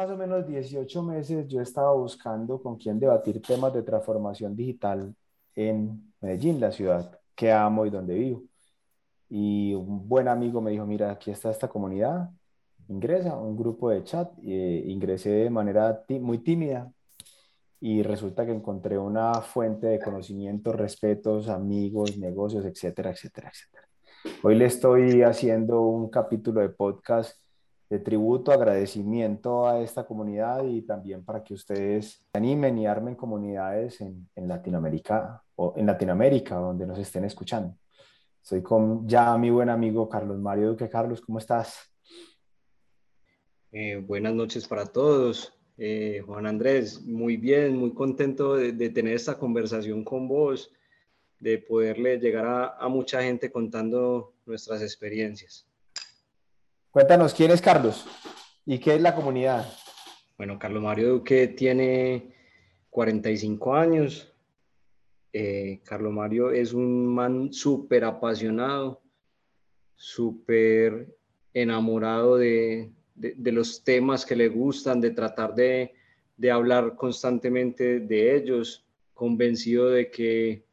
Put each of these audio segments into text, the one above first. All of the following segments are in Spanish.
más o menos 18 meses yo estaba buscando con quién debatir temas de transformación digital en Medellín, la ciudad que amo y donde vivo. Y un buen amigo me dijo, mira, aquí está esta comunidad, ingresa, un grupo de chat, e ingresé de manera muy tímida y resulta que encontré una fuente de conocimientos, respetos, amigos, negocios, etcétera, etcétera, etcétera. Hoy le estoy haciendo un capítulo de podcast de tributo, agradecimiento a esta comunidad y también para que ustedes animen y armen comunidades en, en Latinoamérica o en Latinoamérica donde nos estén escuchando. Estoy con ya mi buen amigo Carlos Mario Duque. Carlos, ¿cómo estás? Eh, buenas noches para todos. Eh, Juan Andrés, muy bien, muy contento de, de, tener esta conversación con vos, de poderle llegar a, a mucha gente contando nuestras experiencias. Cuéntanos, ¿quién es Carlos? ¿Y qué es la comunidad? Bueno, Carlos Mario Duque tiene 45 años. Eh, Carlos Mario es un man súper apasionado, súper enamorado de, de, de, los temas que le gustan, de tratar de, de hablar constantemente de ellos, convencido de que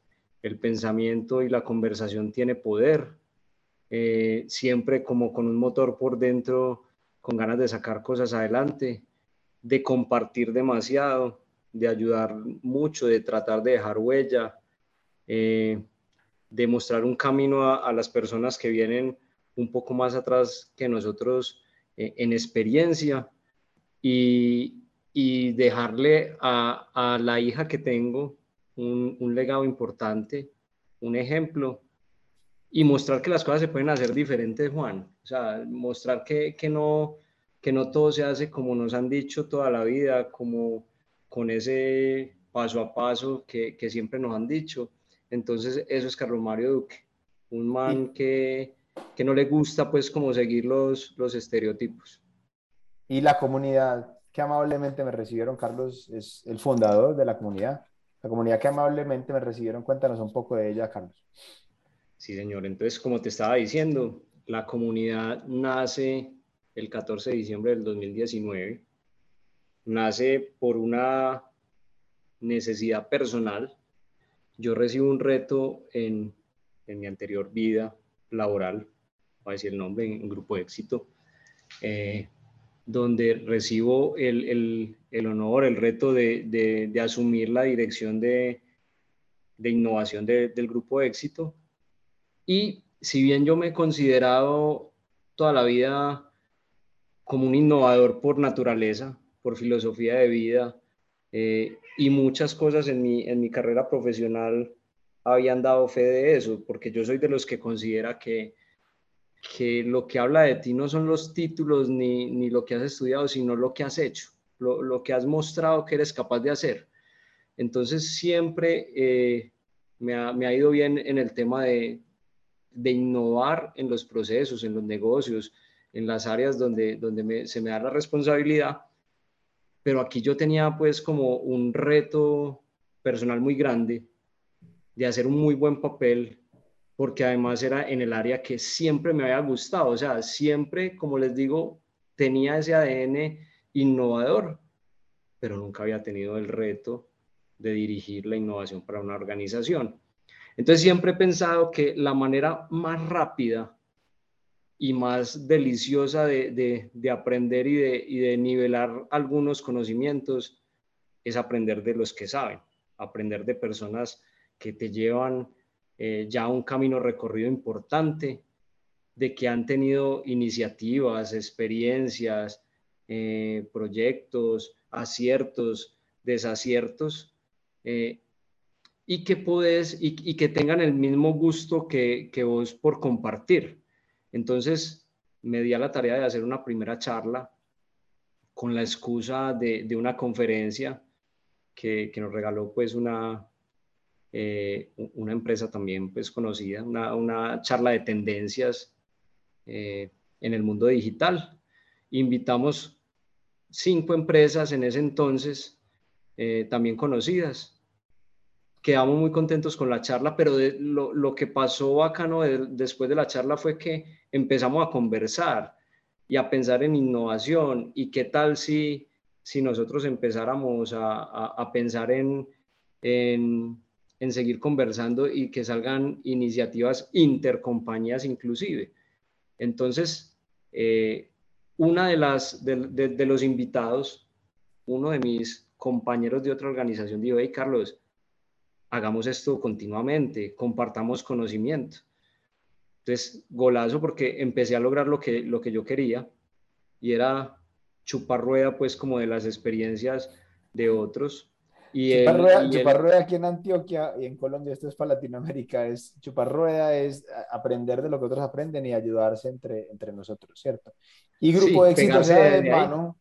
el pensamiento y la conversación tiene poder eh, siempre como con un motor por dentro, con ganas de sacar cosas adelante, de compartir demasiado, de ayudar mucho, de tratar de dejar huella, eh, de mostrar un camino a, las personas que vienen un poco más atrás que nosotros eh, en experiencia y, y dejarle a, a, la hija que tengo un legado importante, un ejemplo y mostrar que las cosas se pueden hacer diferentes, Juan. O sea, mostrar que, que, no, que no todo se hace como nos han dicho toda la vida, como con ese paso a paso que, que siempre nos han dicho. Entonces, eso es Carlos Mario Duque, un man que, que no le gusta pues como seguir los, los estereotipos. Y la comunidad que amablemente me recibieron, Carlos, es el fundador de la comunidad. La comunidad que amablemente me recibieron, cuéntanos un poco de ella, Carlos. Sí, señor. Entonces, como te estaba diciendo, la comunidad nace el 14 de diciembre del 2019. Nace por una necesidad personal. Yo recibo un reto en, en mi anterior vida laboral, voy a decir el nombre, en Grupo de Éxito, eh, donde recibo el, el, el, honor, el reto de, de, asumir la dirección de, de innovación de, del Grupo de Éxito y si bien yo me he considerado toda la vida como un innovador por naturaleza, por filosofía de vida, eh, y muchas cosas en mi, en mi carrera profesional habían dado fe de eso, porque yo soy de los que considera que, que lo que habla de ti no son los títulos ni, ni lo que has estudiado, sino lo que has hecho, lo, lo, que has mostrado que eres capaz de hacer. Entonces siempre eh, me, ha, me, ha, ido bien en el tema de, de innovar en los procesos, en los negocios, en las áreas donde, donde me, se me da la responsabilidad. Pero aquí yo tenía pues como un reto personal muy grande de hacer un muy buen papel, porque además era en el área que siempre me había gustado. O sea, siempre, como les digo, tenía ese ADN innovador, pero nunca había tenido el reto de dirigir la innovación para una organización. Entonces siempre he pensado que la manera más rápida y más deliciosa de, de, de aprender y de, y de nivelar algunos conocimientos es aprender de los que saben, aprender de personas que te llevan eh, ya un camino recorrido importante, de que han tenido iniciativas, experiencias, eh, proyectos, aciertos, desaciertos, eh, y que puedes y, y, que tengan el mismo gusto que, que, vos por compartir. Entonces me di a la tarea de hacer una primera charla con la excusa de, de una conferencia que, que, nos regaló pues una, eh, una empresa también pues conocida, una, una charla de tendencias eh, en el mundo digital. Invitamos cinco empresas en ese entonces, eh, también conocidas, quedamos muy contentos con la charla, pero de, lo, lo, que pasó bacano de, después de la charla fue que empezamos a conversar y a pensar en innovación y qué tal si si nosotros empezáramos a, pensar en, en, seguir conversando y que salgan iniciativas intercompañías inclusive. Entonces, eh, una de las de, los invitados, uno de mis compañeros de otra organización dijo, hey Carlos, hagamos esto continuamente, compartamos conocimiento. Entonces, golazo porque empecé a lograr lo que, lo que yo quería y era chupar rueda pues como de las experiencias de otros. Y chupar, rueda, chupar rueda, aquí en Antioquia y en Colombia, esto es para Latinoamérica, es chupar rueda es aprender de lo que otros aprenden y ayudarse entre, entre nosotros, ¿cierto? Y grupo de éxito sea de hermano,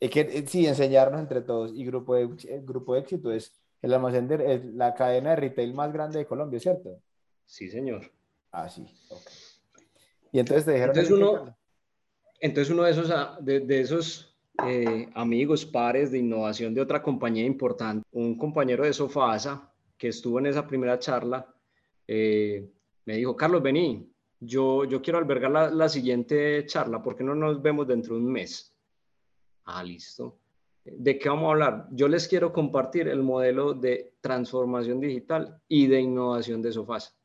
es que eh, sí, enseñarnos entre todos. Y grupo de, el grupo de éxito es el almacén de la cadena de retail más grande de Colombia, ¿cierto? Sí, señor. Ah, sí, Y entonces te dijeron... Entonces uno, entonces uno de esos, ah, de, esos eh, amigos, pares de innovación de otra compañía importante, un compañero de Sofasa que estuvo en esa primera charla, eh, me dijo, Carlos, vení, yo, yo quiero albergar la, la siguiente charla, ¿por qué no nos vemos dentro de un mes? Ah, listo. ¿De qué vamos a hablar? Yo les quiero compartir el modelo de transformación digital y de innovación de Sofasa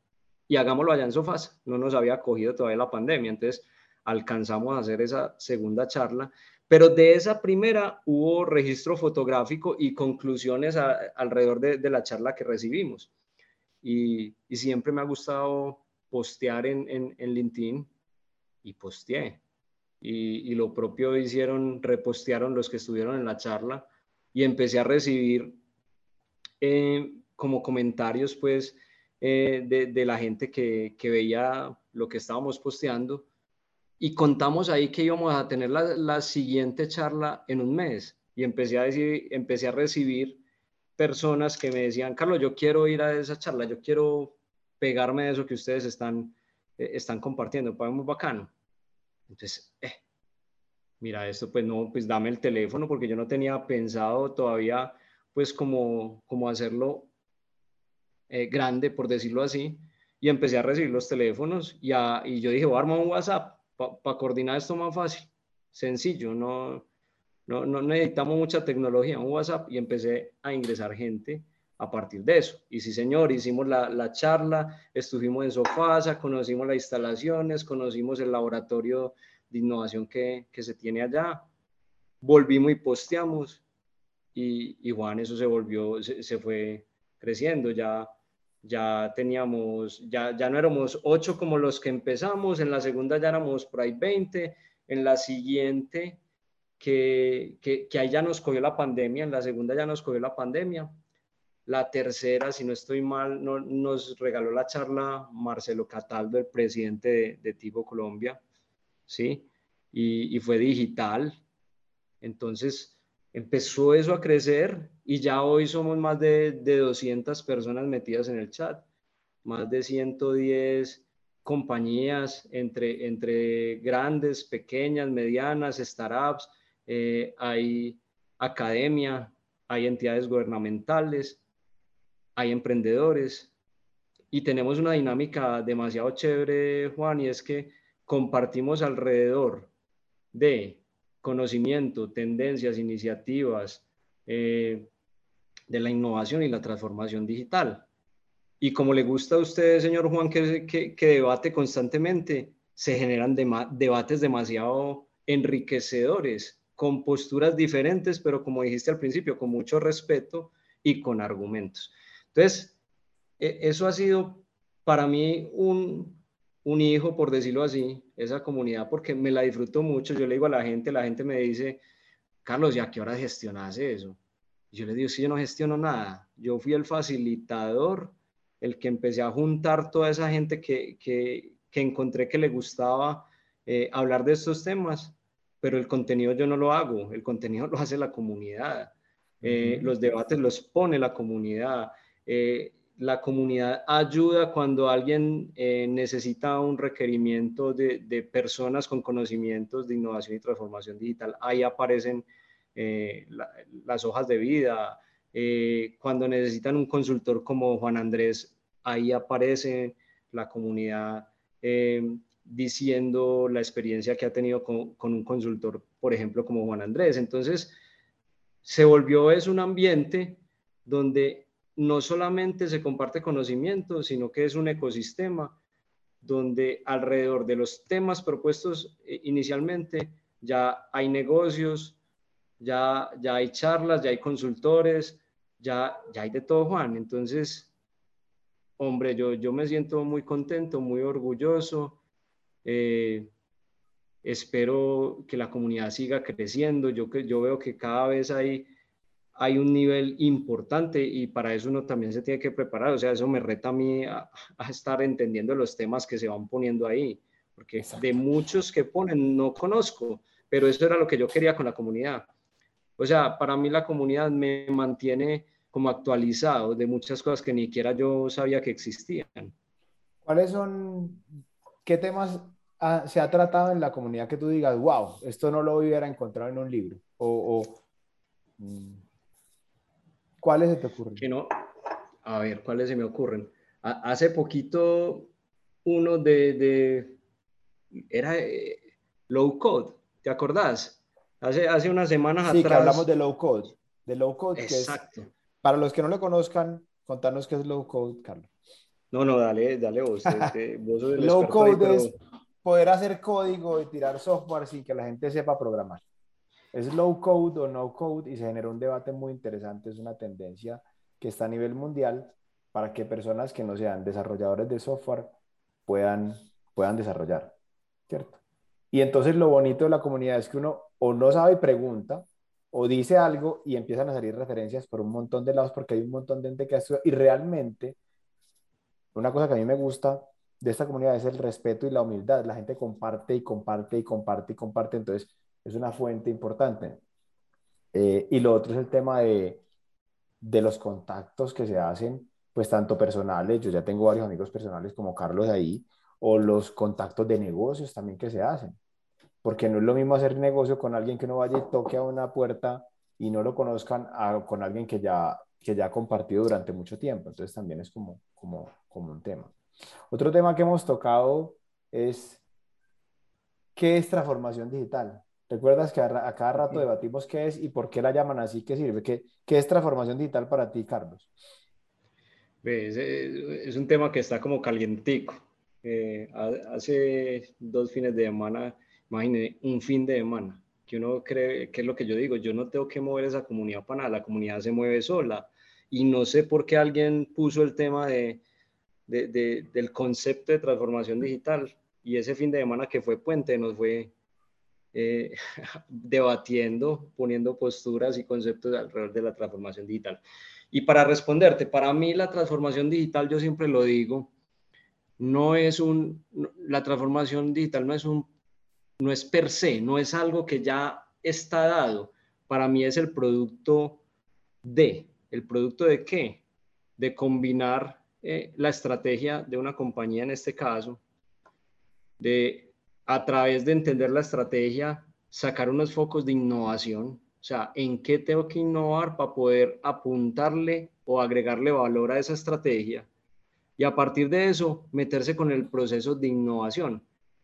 y hagámoslo allá en Sofás. No nos había cogido todavía la pandemia, entonces alcanzamos a hacer esa segunda charla. Pero de esa primera hubo registro fotográfico y conclusiones alrededor de, la charla que recibimos. Y, siempre me ha gustado postear en, en, LinkedIn y posteé. Y, lo propio hicieron, repostearon los que estuvieron en la charla y empecé a recibir eh, como comentarios, pues, eh, de, la gente que, veía lo que estábamos posteando y contamos ahí que íbamos a tener la, siguiente charla en un mes y empecé a, decir, empecé a recibir personas que me decían, Carlos, yo quiero ir a esa charla, yo quiero pegarme de eso que ustedes están, eh, están compartiendo, pues muy bacano. Entonces, eh, mira esto, pues no, pues dame el teléfono porque yo no tenía pensado todavía pues como, como hacerlo eh, grande, por decirlo así, y empecé a recibir los teléfonos y, y yo dije, voy a armar un WhatsApp para coordinar esto más fácil, sencillo, no, no, no necesitamos mucha tecnología, un WhatsApp y empecé a ingresar gente a partir de eso. Y sí, señor, hicimos la, la charla, estuvimos en Sofasa, conocimos las instalaciones, conocimos el laboratorio de innovación que, que se tiene allá, volvimos y posteamos y, y Juan, eso se volvió, se, se fue creciendo, ya ya teníamos, ya, ya no éramos ocho como los que empezamos, en la segunda ya éramos por ahí 20, en la siguiente, que, que, que ahí ya nos cogió la pandemia, en la segunda ya nos cogió la pandemia, la tercera, si no estoy mal, no, nos regaló la charla Marcelo Cataldo, el presidente de, de Tigo Colombia, ¿sí? Y, y fue digital. Entonces, empezó eso a crecer y ya hoy somos más de, de 200 personas metidas en el chat, más de 110 compañías entre, entre grandes, pequeñas, medianas, startups, eh, hay academia, hay entidades gubernamentales, hay emprendedores y tenemos una dinámica demasiado chévere, Juan, y es que compartimos alrededor de conocimiento, tendencias, iniciativas, eh, de la innovación y la transformación digital. Y como le gusta a usted, señor Juan, que, que, debate constantemente, se generan debates demasiado enriquecedores, con posturas diferentes, pero como dijiste al principio, con mucho respeto y con argumentos. Entonces, e, eso ha sido para mí un, un hijo, por decirlo así, esa comunidad, porque me la disfruto mucho. Yo le digo a la gente, la gente me dice, Carlos, ¿ya qué hora gestionas eso? yo le digo, si yo no gestiono nada, yo fui el facilitador, el que empecé a juntar toda esa gente que, que, que encontré que le gustaba eh, hablar de estos temas, pero el contenido yo no lo hago, el contenido lo hace la comunidad, eh, los debates los pone la comunidad. Eh, la comunidad ayuda cuando alguien necesita un requerimiento de, personas con conocimientos de innovación y transformación digital. Ahí aparecen eh, las hojas de vida. Eh, cuando necesitan un consultor como Juan Andrés, ahí aparece la comunidad eh, diciendo la experiencia que ha tenido con, un consultor, por ejemplo, como Juan Andrés. Entonces, se volvió es un ambiente donde no solamente se comparte conocimiento, sino que es un ecosistema donde alrededor de los temas propuestos eh, inicialmente ya hay negocios, ya, ya hay charlas, ya hay consultores, ya, ya hay de todo, Juan. Entonces, hombre, yo, yo me siento muy contento, muy orgulloso. Eh, espero que la comunidad siga creciendo. Yo, yo veo que cada vez hay, hay un nivel importante y para eso uno también se tiene que preparar. O sea, eso me reta a mí a, estar entendiendo los temas que se van poniendo ahí, porque de muchos que ponen no conozco, pero eso era lo que yo quería con la comunidad. O sea, para mí la comunidad me mantiene como actualizado de muchas cosas que ni siquiera yo sabía que existían. ¿Cuáles son, qué temas se ha tratado en la comunidad que tú digas, wow, esto no lo hubiera encontrado en un libro? O, mm, ¿cuáles se te ocurren? Que no, a ver, ¿cuáles se me ocurren? hace poquito uno de, de era eh, low code, ¿te acordás? Hace, hace unas semanas sí, atrás. que hablamos de low code. De low code, Exacto. Que es, para los que no lo conozcan, contanos qué es low code, Carlos. No, no, dale, dale vos. low code es poder hacer código y tirar software sin que la gente sepa programar. Es low code o no code y se generó un debate muy interesante. Es una tendencia que está a nivel mundial para que personas que no sean desarrolladores de software puedan, puedan desarrollar, ¿cierto? Y entonces lo bonito de la comunidad es que uno o no sabe y pregunta, o dice algo y empiezan a salir referencias por un montón de lados porque hay un montón de gente que ha y realmente una cosa que a mí me gusta de esta comunidad es el respeto y la humildad. La gente comparte y comparte y comparte y comparte, entonces es una fuente importante. Eh, y lo otro es el tema de, de los contactos que se hacen, pues tanto personales, yo ya tengo varios amigos personales como Carlos ahí, o los contactos de negocios también que se hacen porque no es lo mismo hacer negocio con alguien que no vaya y toque a una puerta y no lo conozcan con alguien que ya, que ya ha compartido durante mucho tiempo. Entonces también es como, como, como un tema. Otro tema que hemos tocado es qué es transformación digital. ¿Recuerdas que a, cada rato debatimos qué es y por qué la llaman así? ¿Qué sirve? ¿Qué, qué es transformación digital para ti, Carlos? Es, es un tema que está como calientico. Eh, hace dos fines de semana Imagine un fin de semana, que uno cree, que es lo que yo digo, yo no tengo que mover esa comunidad para nada, la comunidad se mueve sola. Y no sé por qué alguien puso el tema de, de, del concepto de transformación digital. Y ese fin de semana que fue puente nos fue eh, debatiendo, poniendo posturas y conceptos alrededor de la transformación digital. Y para responderte, para mí la transformación digital, yo siempre lo digo, no es un, la transformación digital no es un no es per se, no es algo que ya está dado. Para mí es el producto de, ¿el producto de qué? De combinar eh, la estrategia de una compañía en este caso, de a través de entender la estrategia, sacar unos focos de innovación, o sea, en qué tengo que innovar para poder apuntarle o agregarle valor a esa estrategia y a partir de eso meterse con el proceso de innovación.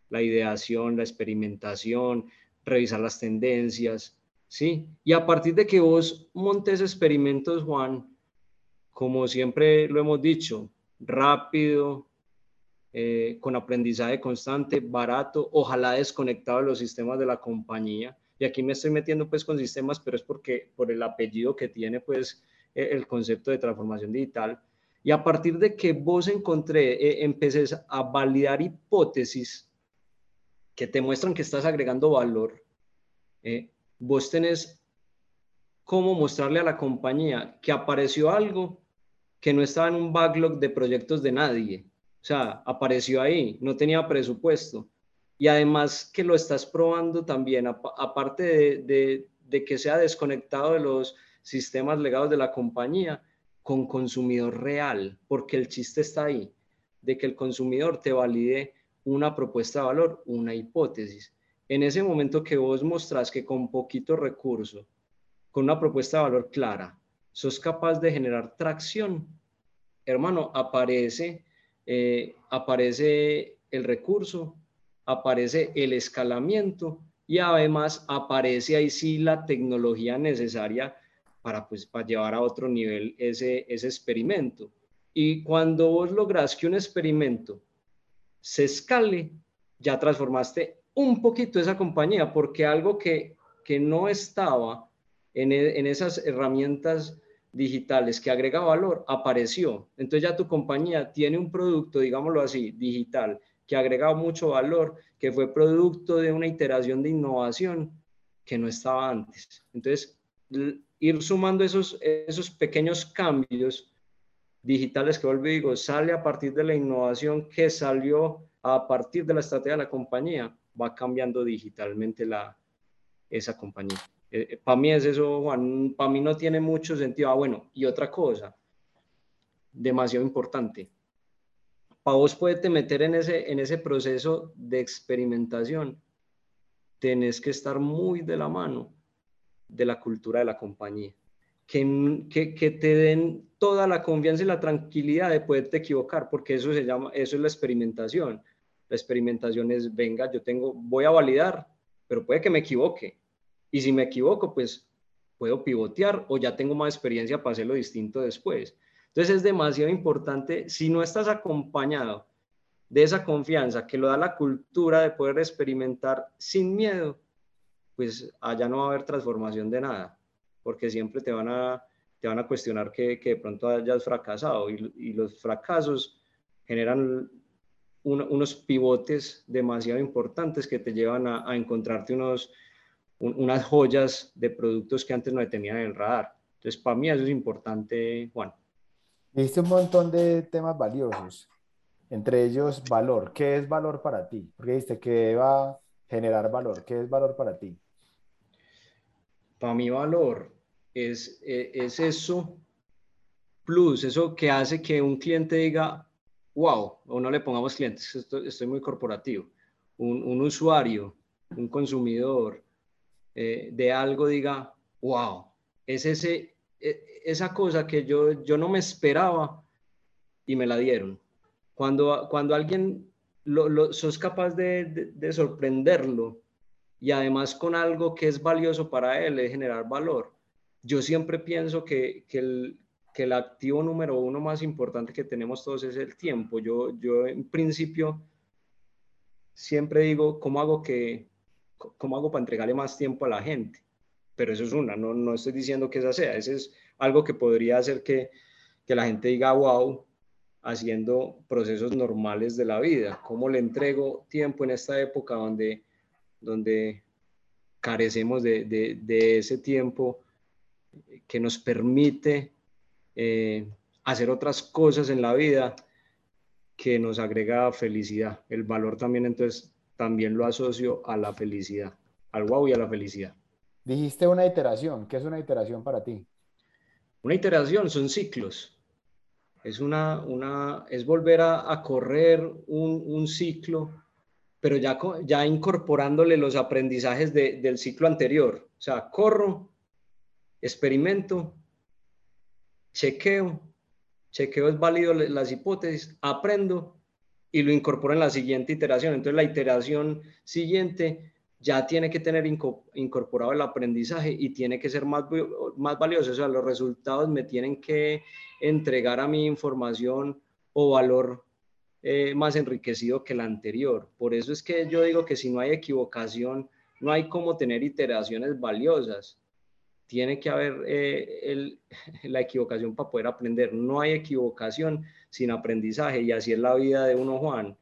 La ideación, la experimentación, revisar las tendencias, ¿sí? Y a partir de que vos montes experimentos, Juan, como siempre lo hemos dicho, rápido, eh, con aprendizaje constante, barato, ojalá desconectado de los sistemas de la compañía. Y aquí me estoy metiendo pues con sistemas, pero es porque por el apellido que tiene pues e, el concepto de transformación digital. Y a partir de que vos encontré, eh, empeces a validar hipótesis que te muestran que estás agregando valor, eh, vos tenés cómo mostrarle a la compañía que apareció algo que no estaba en un backlog de proyectos de nadie. O sea, apareció ahí, no tenía presupuesto. Y además que lo estás probando también, aparte de, de que sea desconectado de los sistemas legados de la compañía, con consumidor real, porque el chiste está ahí, de que el consumidor te valide una propuesta de valor, una hipótesis. En ese momento que vos mostrás que con poquito recurso, con una propuesta de valor clara, sos capaz de generar tracción, hermano, aparece, eh, aparece el recurso, aparece el escalamiento y además aparece ahí sí la tecnología necesaria para, pues, para llevar a otro nivel ese, ese experimento. Y cuando vos logras que un experimento se escale, ya transformaste un poquito esa compañía, porque algo que, que no estaba en, en esas herramientas digitales que agrega valor apareció. Entonces ya tu compañía tiene un producto, digámoslo así, digital, que agrega mucho valor, que fue producto de una iteración de innovación que no estaba antes. Entonces, ir sumando esos, esos pequeños cambios digitales que vuelvo digo, sale a partir de la innovación que salió a partir de la estrategia de la compañía, va cambiando digitalmente la, esa compañía. Eh, eh, para mí es eso, Juan, para mí no tiene mucho sentido. Ah, bueno, y otra cosa, demasiado importante. Para vos poderte meter en ese, en ese proceso de experimentación, tenés que estar muy de la mano de la cultura de la compañía. Que, que, que, te den toda la confianza y la tranquilidad de poderte equivocar, porque eso se llama, eso es la experimentación. La experimentación es, venga, yo tengo, voy a validar, pero puede que me equivoque. Y si me equivoco, pues puedo pivotear o ya tengo más experiencia para hacerlo distinto después. Entonces es demasiado importante, si no estás acompañado de esa confianza que lo da la cultura de poder experimentar sin miedo, pues allá no va a haber transformación de nada, porque siempre te van a, te van a cuestionar que, que de pronto hayas fracasado y, los fracasos generan unos pivotes demasiado importantes que te llevan a encontrarte unos, unas joyas de productos que antes no tenían en el radar. Entonces, para mí eso es importante, Juan. Viste un montón de temas valiosos, entre ellos valor. ¿Qué es valor para ti? Porque dijiste que va a generar valor. ¿Qué es valor para ti? Para mí valor es, e, es eso plus, eso que hace que un cliente diga, wow, o no le pongamos clientes, estoy, estoy muy corporativo, un, un usuario, un consumidor, eh, de algo diga, wow, es ese, e, esa cosa que yo, yo no me esperaba y me la dieron. Cuando, cuando alguien lo, sos capaz de, de, sorprenderlo y además con algo que es valioso para él, de generar valor. Yo siempre pienso que, que, el, que el activo número uno más importante que tenemos todos es el tiempo. Yo, yo en principio siempre digo, ¿cómo hago que, ¿cómo hago para entregarle más tiempo a la gente? Pero eso es una, no, no estoy diciendo que esa sea, ese es algo que podría hacer que, que la gente diga, wow, haciendo procesos normales de la vida. ¿Cómo le entrego tiempo en esta época donde, donde carecemos de, de, de ese tiempo que nos permite eh, hacer otras cosas en la vida que nos agrega felicidad? El valor también entonces también lo asocio a la felicidad, al wow y a la felicidad. Dijiste una iteración. ¿Qué es una iteración para ti? Una iteración son ciclos. Es, una, una, es volver a, a correr un, un, ciclo, pero ya, ya incorporándole los aprendizajes de, del ciclo anterior. O sea, corro, experimento, chequeo, chequeo es válido las hipótesis, aprendo y lo incorpora en la siguiente iteración. Entonces la iteración siguiente ya tiene que tener incorporado el aprendizaje y tiene que ser más, más valioso. O sea, los resultados me tienen que entregar a mi información o valor eh, más enriquecido que el anterior. Por eso es que yo digo que si no hay equivocación, no hay cómo tener iteraciones valiosas. Tiene que haber eh, la equivocación para poder aprender. No hay equivocación sin aprendizaje y así es la vida de uno, Juan.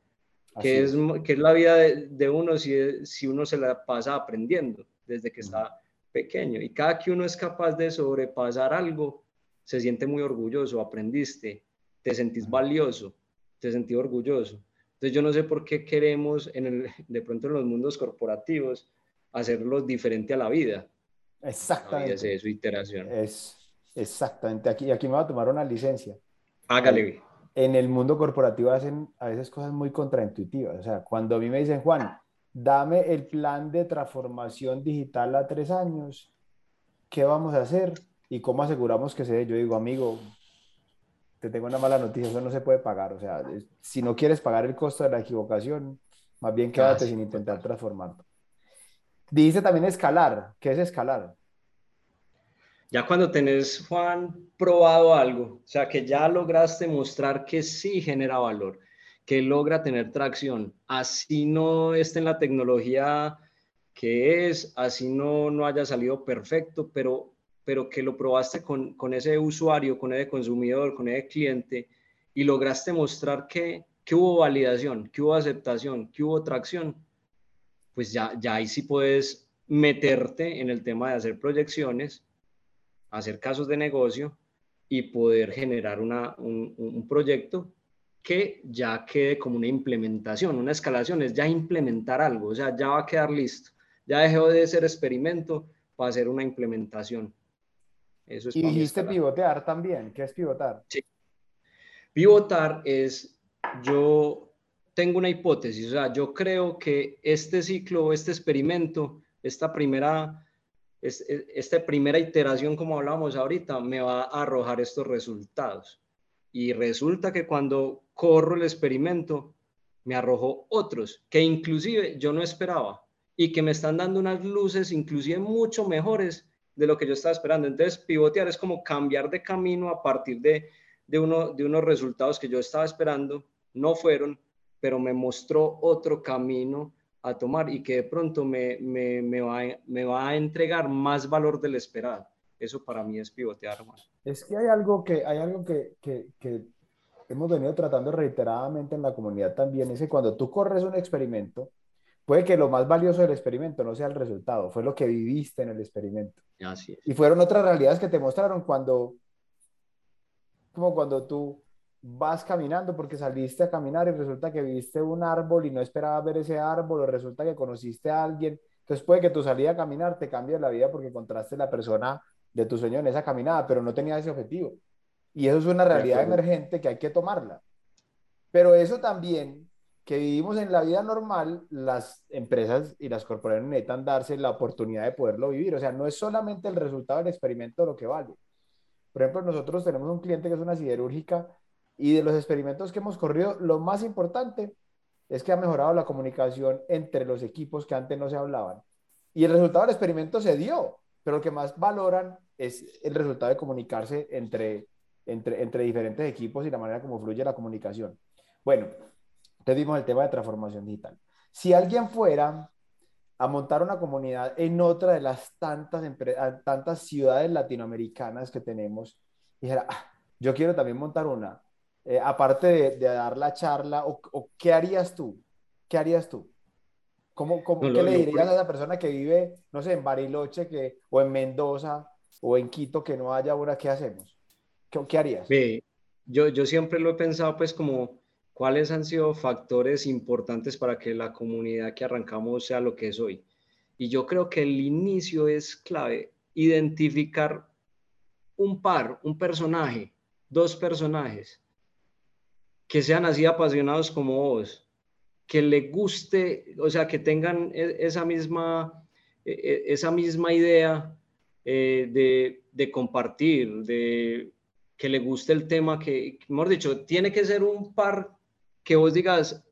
Que es, que es la vida de, uno si, si uno se la pasa aprendiendo desde que está pequeño. Y cada que uno es capaz de sobrepasar algo, se siente muy orgulloso, aprendiste, te sentís valioso, te sentís orgulloso. Entonces yo no sé por qué queremos en el, de pronto en los mundos corporativos hacerlo diferente a la vida. Exactamente. es eso, iteración. Es exactamente. Aquí, aquí me va a tomar una licencia. Hágale en el mundo corporativo hacen a veces cosas muy contraintuitivas. O sea, cuando a mí me dicen, Juan, dame el plan de transformación digital a tres años, ¿qué vamos a hacer? ¿Y cómo aseguramos que se dé? Yo digo, amigo, te tengo una mala noticia, eso no se puede pagar. O sea, si no quieres pagar el costo de la equivocación, más bien quédate sin intentar transformarlo. Dice también escalar. ¿Qué es escalar? Ya cuando tenés, Juan, probado algo, o sea, que ya lograste mostrar que sí genera valor, que logra tener tracción, así no esté en la tecnología que es, así no, no haya salido perfecto, pero, pero que lo probaste con, con ese usuario, con ese consumidor, con ese cliente y lograste mostrar que, que hubo validación, que hubo aceptación, que hubo tracción, pues ya, ya ahí sí puedes meterte en el tema de hacer proyecciones, hacer casos de negocio y poder generar una, un, un, proyecto que ya quede como una implementación, una escalación, es ya implementar algo, o sea, ya va a quedar listo, ya dejó de ser experimento para hacer una implementación. Eso es y dijiste pivotear también, ¿qué es pivotar? Sí. Pivotar es, yo tengo una hipótesis, o sea, yo creo que este ciclo, este experimento, esta primera, esta primera iteración, como hablábamos ahorita, me va a arrojar estos resultados. Y resulta que cuando corro el experimento, me arrojó otros que inclusive yo no esperaba y que me están dando unas luces inclusive mucho mejores de lo que yo estaba esperando. Entonces, pivotear es como cambiar de camino a partir de, de, uno, de unos resultados que yo estaba esperando, no fueron, pero me mostró otro camino a tomar y que de pronto me, me, me, va, me va a entregar más valor del esperado. Eso para mí es pivotear más. Es que hay algo que, hay algo que, que, que hemos venido tratando reiteradamente en la comunidad también, es que cuando tú corres un experimento, puede que lo más valioso del experimento no sea el resultado, fue lo que viviste en el experimento. Así es. Y fueron otras realidades que te mostraron cuando, como cuando tú vas caminando porque saliste a caminar y resulta que viste un árbol y no esperabas ver ese árbol o resulta que conociste a alguien. Entonces puede que tu salida a caminar te cambie la vida porque encontraste la persona de tu sueño en esa caminada, pero no tenía ese objetivo. Y eso es una realidad emergente que hay que tomarla. Pero eso también, que vivimos en la vida normal, las empresas y las corporaciones necesitan darse la oportunidad de poderlo vivir. O sea, no es solamente el resultado del experimento lo que vale. Por ejemplo, nosotros tenemos un cliente que es una siderúrgica y de los experimentos que hemos corrido, lo más importante es que ha mejorado la comunicación entre los equipos que antes no se hablaban. Y el resultado del experimento se dio, pero lo que más valoran es el resultado de comunicarse entre, entre, entre diferentes equipos y la manera como fluye la comunicación. Bueno, te dimos el tema de transformación digital. Si alguien fuera a montar una comunidad en otra de las tantas, tantas ciudades latinoamericanas que tenemos, dijera, ah, yo quiero también montar una, eh, aparte de, dar la charla, o, qué harías tú? ¿Qué harías tú? ¿Cómo, cómo ¿Qué le dirías a esa persona que vive, no sé, en Bariloche que, o en Mendoza o en Quito que no haya una? ¿Qué hacemos? ¿Qué, qué harías? yo, yo siempre lo he pensado pues como cuáles han sido factores importantes para que la comunidad que arrancamos sea lo que es hoy. Y yo creo que el inicio es clave, identificar un par, un personaje, dos personajes que sean así apasionados como vos, que le guste, o sea, que tengan e, esa misma, e, e, esa misma idea eh, de, de, compartir, de que le guste el tema, que, hemos dicho, tiene que ser un par que vos digas,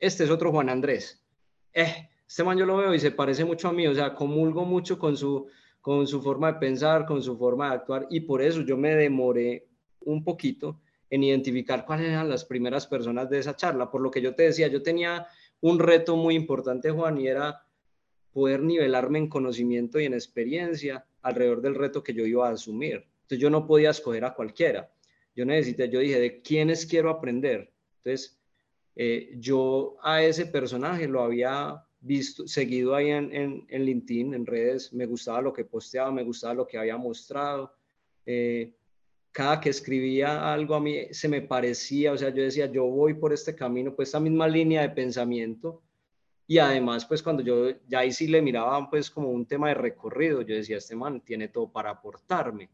este es otro Juan Andrés. Eh, este man yo lo veo y se parece mucho a mí, o sea, comulgo mucho con su, con su forma de pensar, con su forma de actuar, y por eso yo me demoré un poquito en identificar cuáles eran las primeras personas de esa charla. Por lo que yo te decía, yo tenía un reto muy importante, Juan, y era poder nivelarme en conocimiento y en experiencia alrededor del reto que yo iba a asumir. Entonces yo no podía escoger a cualquiera. Yo necesité, yo dije, ¿de quiénes quiero aprender? Entonces, eh, yo a ese personaje lo había visto, seguido ahí en, en, en, LinkedIn, en redes, me gustaba lo que posteaba, me gustaba lo que había mostrado. Eh, cada que escribía algo a mí se me parecía, o sea, yo decía, yo voy por este camino, pues esta misma línea de pensamiento. Y además, pues cuando yo ya ahí sí le miraba pues como un tema de recorrido, yo decía, este man tiene todo para aportarme.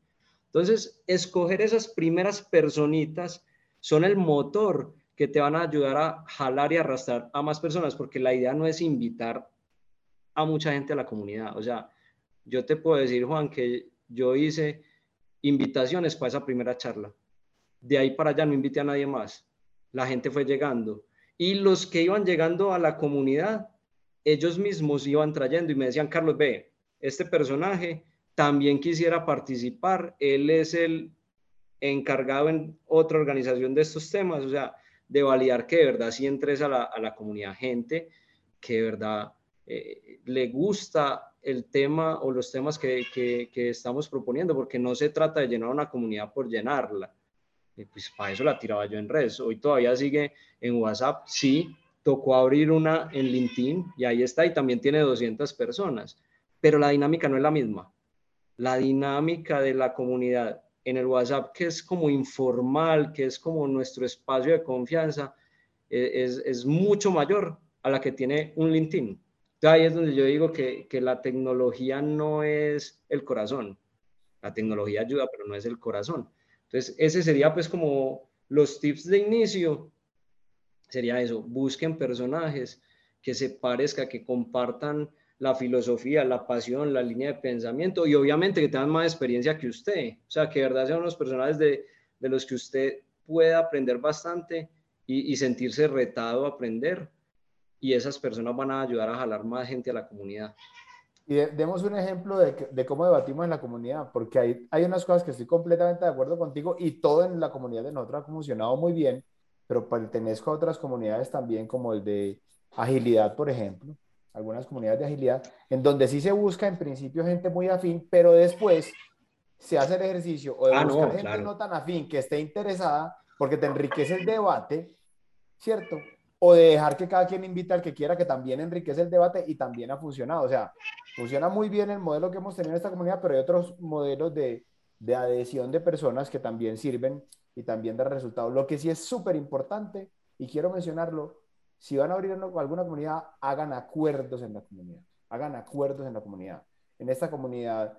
Entonces, escoger esas primeras personitas son el motor que te van a ayudar a jalar y arrastrar a más personas, porque la idea no es invitar a mucha gente a la comunidad. O sea, yo te puedo decir, Juan, que yo hice invitaciones para esa primera charla. De ahí para allá no invité a nadie más. La gente fue llegando. Y los que iban llegando a la comunidad, ellos mismos iban trayendo y me decían, Carlos, ve, este personaje también quisiera participar. Él es el encargado en otra organización de estos temas, o sea, de validar que de verdad sí entres a la, a la comunidad gente que de verdad eh, le gusta el tema o los temas que, que, estamos proponiendo, porque no se trata de llenar una comunidad por llenarla. pues para eso la tiraba yo en redes. Hoy todavía sigue en WhatsApp. Sí, tocó abrir una en LinkedIn y ahí está y también tiene 200 personas, pero la dinámica no es la misma. La dinámica de la comunidad en el WhatsApp, que es como informal, que es como nuestro espacio de confianza, e, es, es mucho mayor a la que tiene un LinkedIn. Entonces ahí es donde yo digo que, que la tecnología no es el corazón. La tecnología ayuda, pero no es el corazón. Entonces, ese sería pues como los tips de inicio. Sería eso, busquen personajes que se parezca, que compartan la filosofía, la pasión, la línea de pensamiento y obviamente que tengan más experiencia que usted. O sea, que de verdad sean unos personajes de, de los que usted pueda aprender bastante y, y, sentirse retado a aprender. Y esas personas van a ayudar a jalar más gente a la comunidad. Y demos un ejemplo de, de, cómo debatimos en la comunidad, porque hay, hay unas cosas que estoy completamente de acuerdo contigo y todo en la comunidad de nosotros ha funcionado muy bien, pero pertenezco a otras comunidades también, como el de agilidad, por ejemplo, algunas comunidades de agilidad, en donde sí se busca en principio gente muy afín, pero después se hace el ejercicio o de ah, buscar gente no tan afín que esté interesada, porque te enriquece el debate, ¿cierto? O de dejar que cada quien invita al que quiera, que también enriquece el debate y también ha funcionado. O sea, funciona muy bien el modelo que hemos tenido en esta comunidad, pero hay otros modelos de, de adhesión de personas que también sirven y también dan resultados. Lo que sí es súper importante, y quiero mencionarlo, si van a abrir alguna comunidad, hagan acuerdos en la comunidad. Hagan acuerdos en la comunidad. En esta comunidad,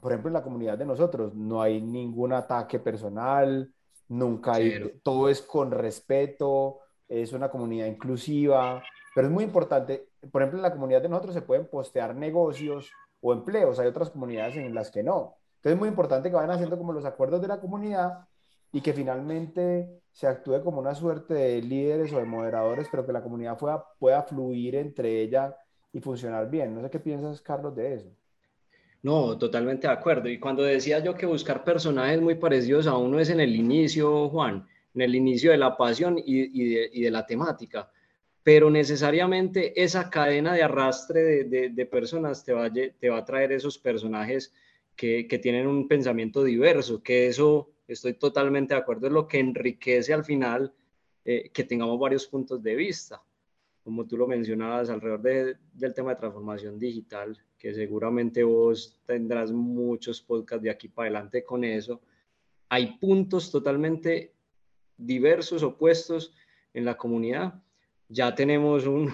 por ejemplo, en la comunidad de nosotros, no hay ningún ataque personal, nunca hay, todo es con respeto, es una comunidad inclusiva, pero es muy importante, por ejemplo, en la comunidad de nosotros se pueden postear negocios o empleos, hay otras comunidades en las que no. Entonces es muy importante que vayan haciendo como los acuerdos de la comunidad y que finalmente se actúe como una suerte de líderes o de moderadores, pero que la comunidad pueda, pueda fluir entre ella y funcionar bien. No sé qué piensas, Carlos, de eso. No, totalmente de acuerdo. Y cuando decía yo que buscar personajes muy parecidos a uno es en el inicio, Juan, en el inicio de la pasión y, de, la temática. Pero necesariamente esa cadena de arrastre de, personas te va, te va a traer esos personajes que, que tienen un pensamiento diverso, que eso estoy totalmente de acuerdo, es lo que enriquece al final eh, que tengamos varios puntos de vista. Como tú lo mencionabas, alrededor del tema de transformación digital, que seguramente vos tendrás muchos podcasts de aquí para adelante con eso, hay puntos totalmente diversos, opuestos en la comunidad. Ya tenemos un,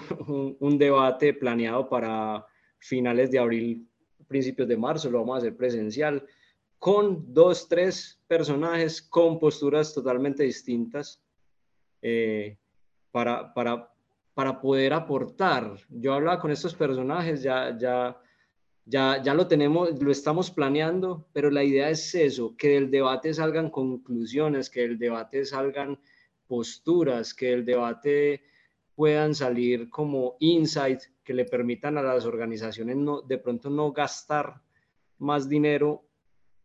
un debate planeado para finales de abril, principios de marzo, lo vamos a hacer presencial con dos, tres personajes con posturas totalmente distintas eh, para, para, para poder aportar. Yo hablaba con estos personajes, ya, ya, ya, ya lo tenemos, lo estamos planeando, pero la idea es eso, que del debate salgan conclusiones, que del debate salgan posturas, que del debate puedan salir como insights que le permitan a las organizaciones no, de pronto no gastar más dinero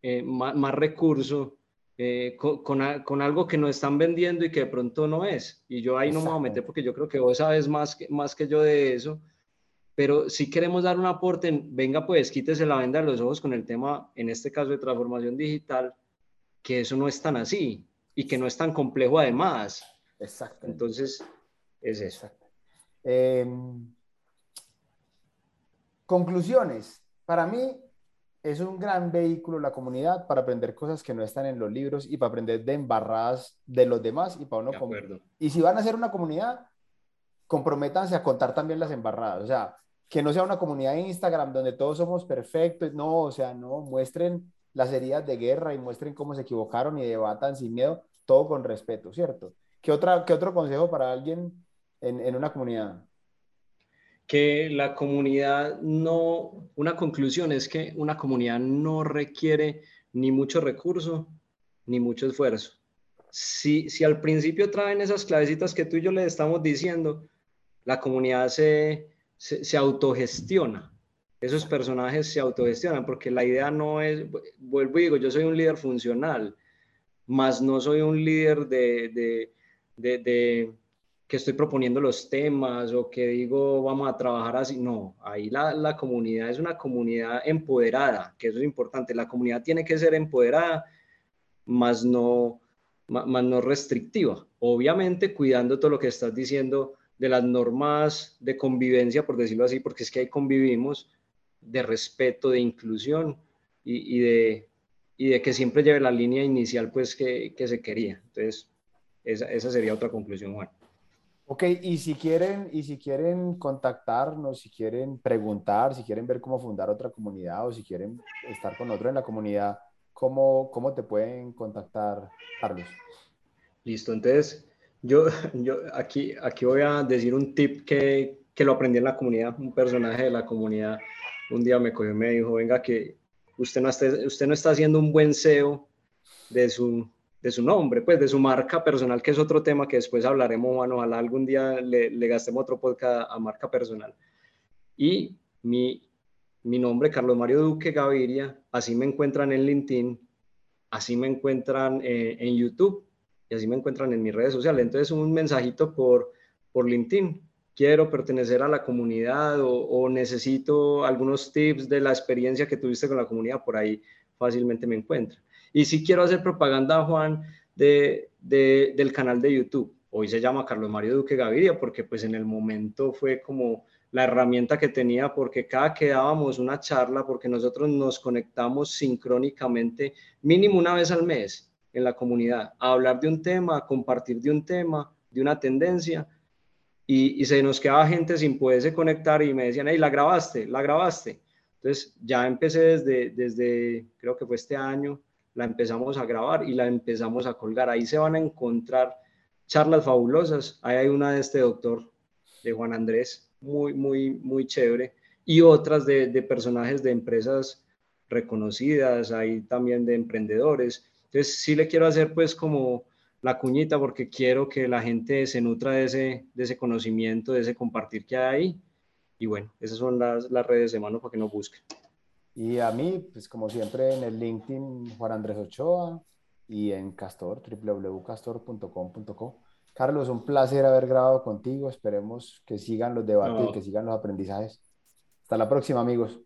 eh, más, recursos eh, con, algo que no están vendiendo y que de pronto no es. Y yo ahí no me voy a meter porque yo creo que vos sabes más que, más que yo de eso. Pero si queremos dar un aporte, venga pues, quítese la venda de los ojos con el tema, en este caso de transformación digital, que eso no es tan así y que no es tan complejo además. Exacto. Entonces, es eso. Em, conclusiones. Para mí, es un gran vehículo la comunidad para aprender cosas que no están en los libros y para aprender de embarradas de los demás y para uno y si van a ser una comunidad comprométanse a contar también las embarradas o sea que no sea una comunidad de Instagram donde todos somos perfectos no o sea no muestren las heridas de guerra y muestren cómo se equivocaron y debatan sin miedo todo con respeto cierto qué otra qué otro consejo para alguien en, en una comunidad que la comunidad no, una conclusión es que una comunidad no requiere ni mucho recurso ni mucho esfuerzo. Si, si al principio traen esas clavecitas que tú y yo le estamos diciendo, la comunidad se, se, autogestiona. esos personajes se autogestionan, porque la idea no es, vuelvo y digo, yo soy un líder funcional, más no soy un líder de, de, que estoy proponiendo los temas o que digo vamos a trabajar así. No, ahí la, la, comunidad es una comunidad empoderada, que eso es importante. La comunidad tiene que ser empoderada, más no, más no restrictiva. Obviamente cuidando todo lo que estás diciendo de las normas de convivencia, por decirlo así, porque es que ahí convivimos, de respeto, de inclusión y, y de, y de que siempre lleve la línea inicial pues que, que se quería. Entonces, esa, esa, sería otra conclusión, Juan. Ok, y si quieren, y si quieren contactarnos, si quieren preguntar, si quieren ver cómo fundar otra comunidad o si quieren estar con otro en la comunidad, ¿cómo, cómo te pueden contactar, Carlos? Listo, entonces yo, yo aquí, aquí voy a decir un tip que, que lo aprendí en la comunidad, un personaje de la comunidad. Un día me cogió y me dijo, venga, que usted no, está, usted no está haciendo un buen SEO de su, de su nombre, pues de su marca personal, que es otro tema que después hablaremos, bueno, ojalá algún día le, le gastemos otro podcast a marca personal. Y mi, mi nombre, Carlos Mario Duque Gaviria, así me encuentran en LinkedIn, así me encuentran eh, en YouTube y así me encuentran en mis redes sociales. Entonces, un mensajito por, por LinkedIn quiero pertenecer a la comunidad o, necesito algunos tips de la experiencia que tuviste con la comunidad, por ahí fácilmente me encuentro. Y si quiero hacer propaganda, Juan, de, del canal de YouTube. Hoy se llama Carlos Mario Duque Gaviria porque pues en el momento fue como la herramienta que tenía porque cada que dábamos una charla, porque nosotros nos conectamos sincrónicamente mínimo una vez al mes en la comunidad a hablar de un tema, a compartir de un tema, de una tendencia y, se nos quedaba gente sin poderse conectar y me decían, hey, la grabaste, la grabaste. Entonces ya empecé desde, desde, creo que fue este año, la empezamos a grabar y la empezamos a colgar. Ahí se van a encontrar charlas fabulosas. Ahí hay una de este doctor, de Juan Andrés, muy, muy, muy chévere. Y otras de personajes de empresas reconocidas, ahí también de emprendedores. Entonces sí le quiero hacer pues como la cuñita porque quiero que la gente se nutra de ese, de ese conocimiento, de ese compartir que hay ahí. Y bueno, esas son las, las redes de mano para que nos busquen. Y a mí, pues como siempre, en el LinkedIn Juan Andrés Ochoa y en Castor, www.castor.com.co. Carlos, un placer haber grabado contigo. Esperemos que sigan los debates que sigan los aprendizajes. Hasta la próxima, amigos.